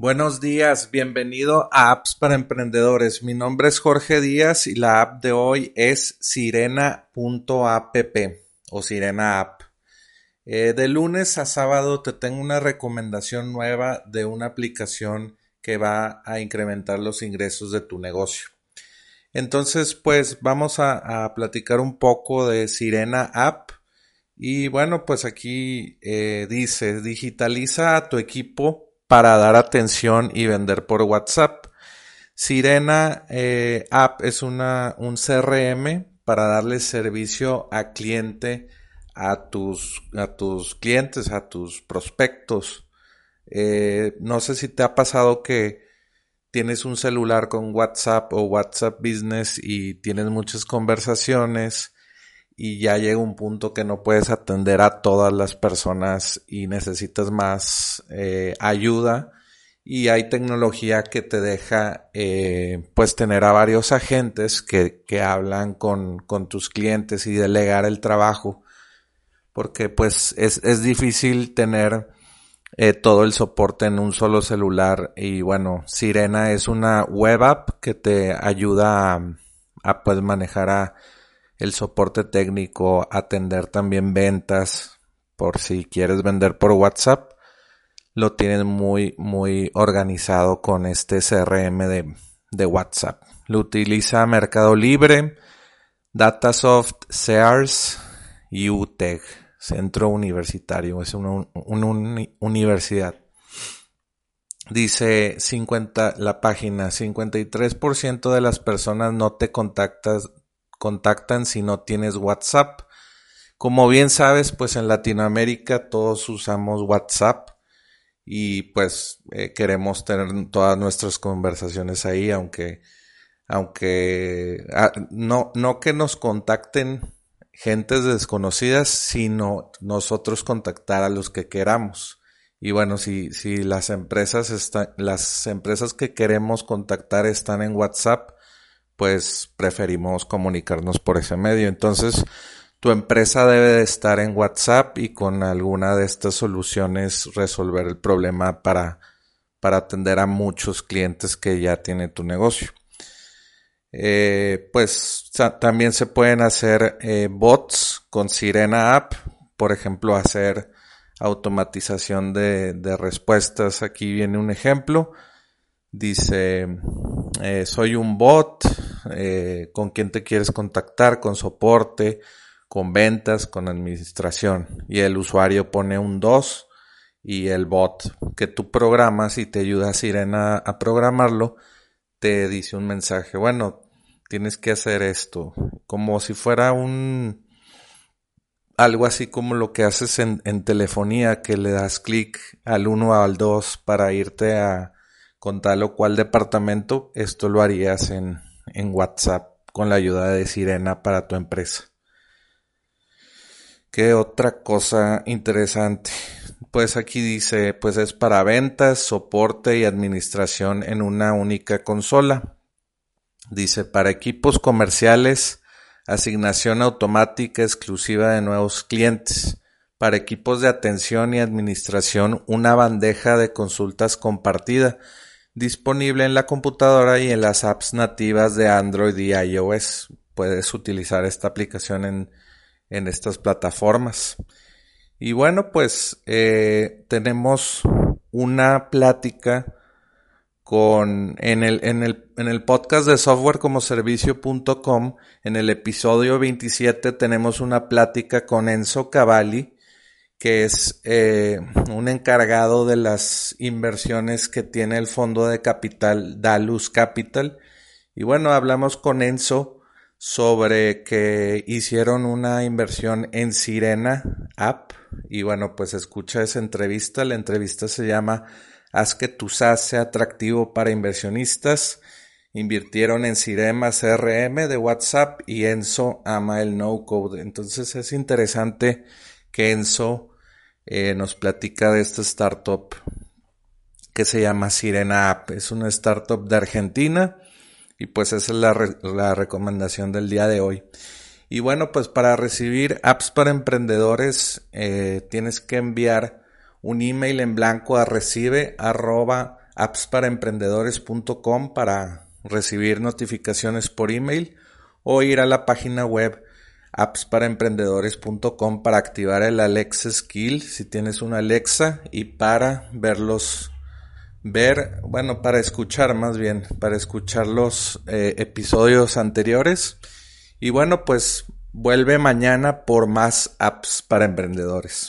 Buenos días, bienvenido a Apps para Emprendedores. Mi nombre es Jorge Díaz y la app de hoy es sirena.app o Sirena App. Eh, de lunes a sábado te tengo una recomendación nueva de una aplicación que va a incrementar los ingresos de tu negocio. Entonces, pues vamos a, platicar un poco de Sirena App. Y bueno, pues aquí eh, dice, digitaliza a tu equipo para dar atención y vender por WhatsApp. Sirena eh, App es una, un CRM para darle servicio a cliente a tus, a tus clientes, a tus prospectos. Eh, no sé si te ha pasado que tienes un celular con WhatsApp o WhatsApp Business y tienes muchas conversaciones y ya llega un punto que no puedes atender a todas las personas y necesitas más eh, ayuda. Y hay tecnología que te deja eh, pues tener a varios agentes que, que hablan con, con, tus clientes y delegar el trabajo porque pues es, es difícil tener eh, todo el soporte en un solo celular. Y bueno Sirena es una web app que te ayuda a, a pues manejar a el soporte técnico, atender también ventas, por si quieres vender por WhatsApp, lo tienen muy, muy organizado con este CRM de, de WhatsApp. Lo utiliza Mercado Libre, Datasoft, Sears y UTEG, Centro Universitario, es una, una universidad. Dice 50, la página, 53% de las personas no te contactas, contactan si no tienes WhatsApp. Como bien sabes, pues en Latinoamérica todos usamos WhatsApp y pues eh, queremos tener todas nuestras conversaciones ahí, aunque, aunque ah, no, no que nos contacten gentes desconocidas, sino nosotros contactar a los que queramos. Y bueno, si, si las empresas están, las empresas que queremos contactar están en WhatsApp, pues preferimos comunicarnos por ese medio. Entonces, tu empresa debe de estar en WhatsApp y con alguna de estas soluciones resolver el problema para, para atender a muchos clientes que ya tiene tu negocio. Eh, pues también se pueden hacer eh, bots con Sirena App, por ejemplo, hacer automatización de, respuestas. Aquí viene un ejemplo. Dice, eh, soy un bot, eh, con quién te quieres contactar, con soporte, con ventas, con administración. Y el usuario pone un 2 y el bot que tú programas y te ayuda a Sirena a programarlo, te dice un mensaje, bueno, tienes que hacer esto, como si fuera un, algo así como lo que haces en, en telefonía, que le das clic al 1 o al 2 para irte a, con tal o cual departamento, esto lo harías en, en WhatsApp con la ayuda de Sirena para tu empresa. ¿Qué otra cosa interesante? Pues aquí dice, pues es para ventas, soporte y administración en una única consola. Dice, para equipos comerciales, asignación automática exclusiva de nuevos clientes. Para equipos de atención y administración, una bandeja de consultas compartida disponible en la computadora y en las apps nativas de Android y iOS. Puedes utilizar esta aplicación en, en estas plataformas. Y bueno, pues eh, tenemos una plática con en el, en el, en el podcast de softwarecomoservicio.com, en el episodio 27 tenemos una plática con Enzo Cavalli, que es eh, un encargado de las inversiones que tiene el fondo de capital Dalus Capital. Y bueno, hablamos con Enzo sobre que hicieron una inversión en Sirena App. Y bueno, pues escucha esa entrevista. La entrevista se llama Haz que tu SaaS sea atractivo para inversionistas. Invirtieron en Sirema CRM de WhatsApp y Enzo ama el no code. Entonces es interesante que Enzo eh, nos platica de esta startup que se llama Sirena App. Es una startup de Argentina y pues esa es la, recomendación del día de hoy. Y bueno, pues para recibir apps para emprendedores eh, tienes que enviar un email en blanco a recibe arroba para recibir notificaciones por email o ir a la página web appsparaemprendedores.com para activar el Alexa Skill si tienes una Alexa y para verlos ver, bueno, para escuchar más bien, para escuchar los eh, episodios anteriores. Y bueno, pues vuelve mañana por más apps para emprendedores.